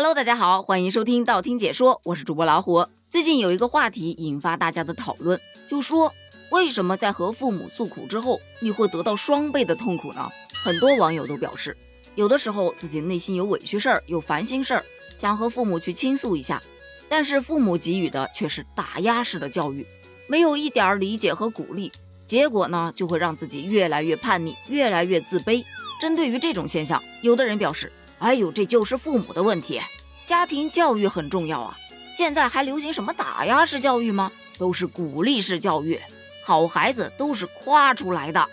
Hello，大家好，欢迎收听道听解说，我是主播老虎。最近有一个话题引发大家的讨论，就说为什么在和父母诉苦之后，你会得到双倍的痛苦呢？很多网友都表示，有的时候自己内心有委屈事儿，有烦心事儿，想和父母去倾诉一下，但是父母给予的却是打压式的教育，没有一点理解和鼓励，结果呢，就会让自己越来越叛逆，越来越自卑。针对于这种现象，有的人表示。哎呦，这就是父母的问题。家庭教育很重要啊，现在还流行什么打压式教育吗？都是鼓励式教育，好孩子都是夸出来的。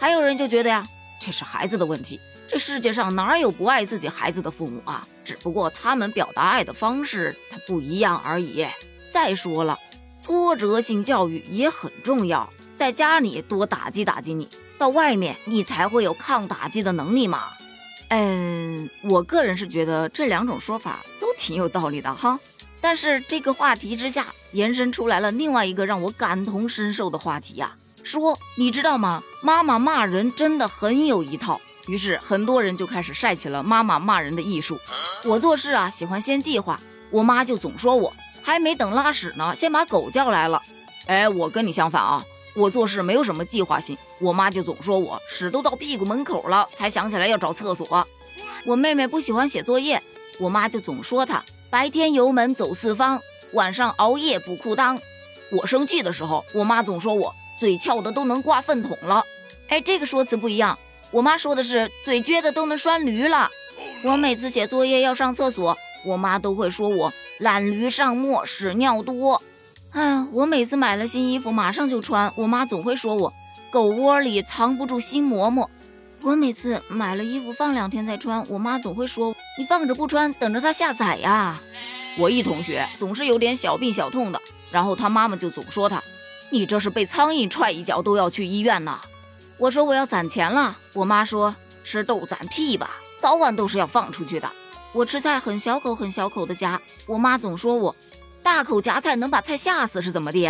还有人就觉得呀，这是孩子的问题。这世界上哪有不爱自己孩子的父母啊？只不过他们表达爱的方式他不一样而已。再说了，挫折性教育也很重要，在家里多打击打击你，到外面你才会有抗打击的能力嘛。嗯，我个人是觉得这两种说法都挺有道理的哈。但是这个话题之下延伸出来了另外一个让我感同身受的话题呀，说你知道吗？妈妈骂人真的很有一套。于是很多人就开始晒起了妈妈骂人的艺术。我做事啊喜欢先计划，我妈就总说我还没等拉屎呢，先把狗叫来了。哎，我跟你相反啊。我做事没有什么计划性，我妈就总说我屎都到屁股门口了才想起来要找厕所。我妹妹不喜欢写作业，我妈就总说她白天油门走四方，晚上熬夜补裤裆。我生气的时候，我妈总说我嘴翘的都能挂粪桶了。哎，这个说辞不一样，我妈说的是嘴撅的都能拴驴了。我每次写作业要上厕所，我妈都会说我懒驴上磨屎尿多。哎，我每次买了新衣服，马上就穿。我妈总会说我狗窝里藏不住新馍馍。我每次买了衣服放两天再穿，我妈总会说你放着不穿，等着它下崽呀。我一同学总是有点小病小痛的，然后他妈妈就总说他，你这是被苍蝇踹一脚都要去医院呢。我说我要攒钱了，我妈说吃豆攒屁吧，早晚都是要放出去的。我吃菜很小口很小口的夹，我妈总说我。大口夹菜能把菜吓死是怎么的？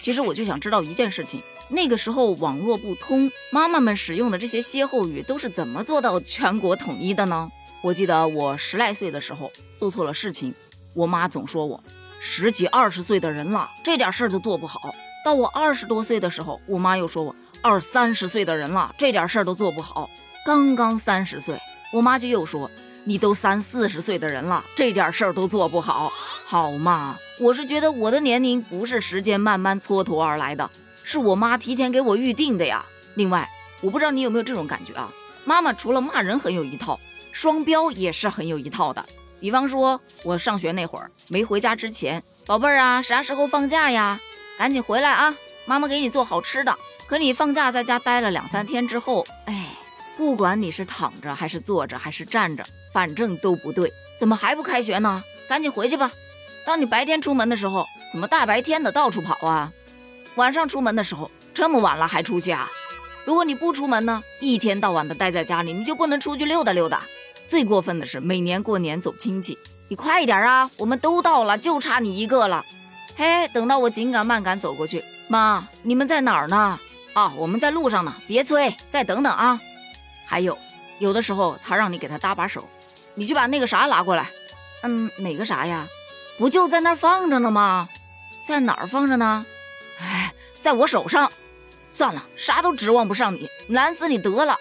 其实我就想知道一件事情：那个时候网络不通，妈妈们使用的这些歇后语都是怎么做到全国统一的呢？我记得我十来岁的时候做错了事情，我妈总说我十几二十岁的人了，这点事儿就做不好。到我二十多岁的时候，我妈又说我二三十岁的人了，这点事儿都做不好。刚刚三十岁，我妈就又说。你都三四十岁的人了，这点事儿都做不好，好嘛？我是觉得我的年龄不是时间慢慢蹉跎而来的，是我妈提前给我预定的呀。另外，我不知道你有没有这种感觉啊？妈妈除了骂人很有一套，双标也是很有一套的。比方说，我上学那会儿没回家之前，宝贝儿啊，啥时候放假呀？赶紧回来啊，妈妈给你做好吃的。可你放假在家待了两三天之后，哎，不管你是躺着还是坐着还是站着。反正都不对，怎么还不开学呢？赶紧回去吧。当你白天出门的时候，怎么大白天的到处跑啊？晚上出门的时候，这么晚了还出去啊？如果你不出门呢，一天到晚的待在家里，你就不能出去溜达溜达。最过分的是，每年过年走亲戚，你快一点啊！我们都到了，就差你一个了。嘿，等到我紧赶慢赶走过去，妈，你们在哪儿呢？啊，我们在路上呢，别催，再等等啊。还有，有的时候他让你给他搭把手。你去把那个啥拿过来，嗯，哪个啥呀？不就在那儿放着呢吗？在哪儿放着呢？哎，在我手上。算了，啥都指望不上你，难死你得了。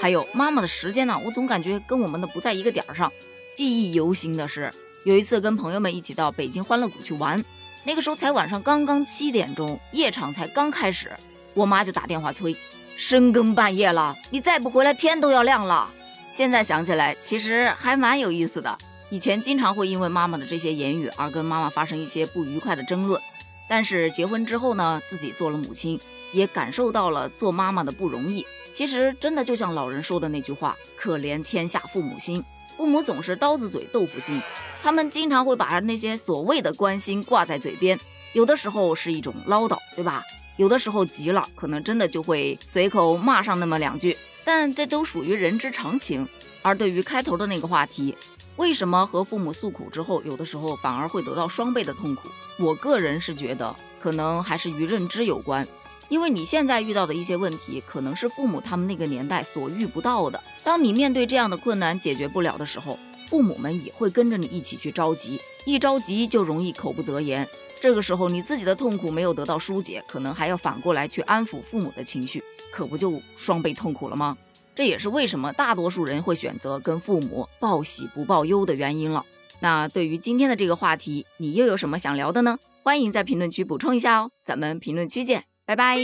还有妈妈的时间呢，我总感觉跟我们的不在一个点儿上。记忆犹新的是，有一次跟朋友们一起到北京欢乐谷去玩，那个时候才晚上刚刚七点钟，夜场才刚开始，我妈就打电话催，深更半夜了，你再不回来，天都要亮了。现在想起来，其实还蛮有意思的。以前经常会因为妈妈的这些言语而跟妈妈发生一些不愉快的争论，但是结婚之后呢，自己做了母亲，也感受到了做妈妈的不容易。其实真的就像老人说的那句话：“可怜天下父母心。”父母总是刀子嘴豆腐心，他们经常会把那些所谓的关心挂在嘴边，有的时候是一种唠叨，对吧？有的时候急了，可能真的就会随口骂上那么两句。但这都属于人之常情。而对于开头的那个话题，为什么和父母诉苦之后，有的时候反而会得到双倍的痛苦？我个人是觉得，可能还是与认知有关。因为你现在遇到的一些问题，可能是父母他们那个年代所遇不到的。当你面对这样的困难解决不了的时候，父母们也会跟着你一起去着急，一着急就容易口不择言。这个时候你自己的痛苦没有得到疏解，可能还要反过来去安抚父母的情绪，可不就双倍痛苦了吗？这也是为什么大多数人会选择跟父母报喜不报忧的原因了。那对于今天的这个话题，你又有什么想聊的呢？欢迎在评论区补充一下哦，咱们评论区见，拜拜。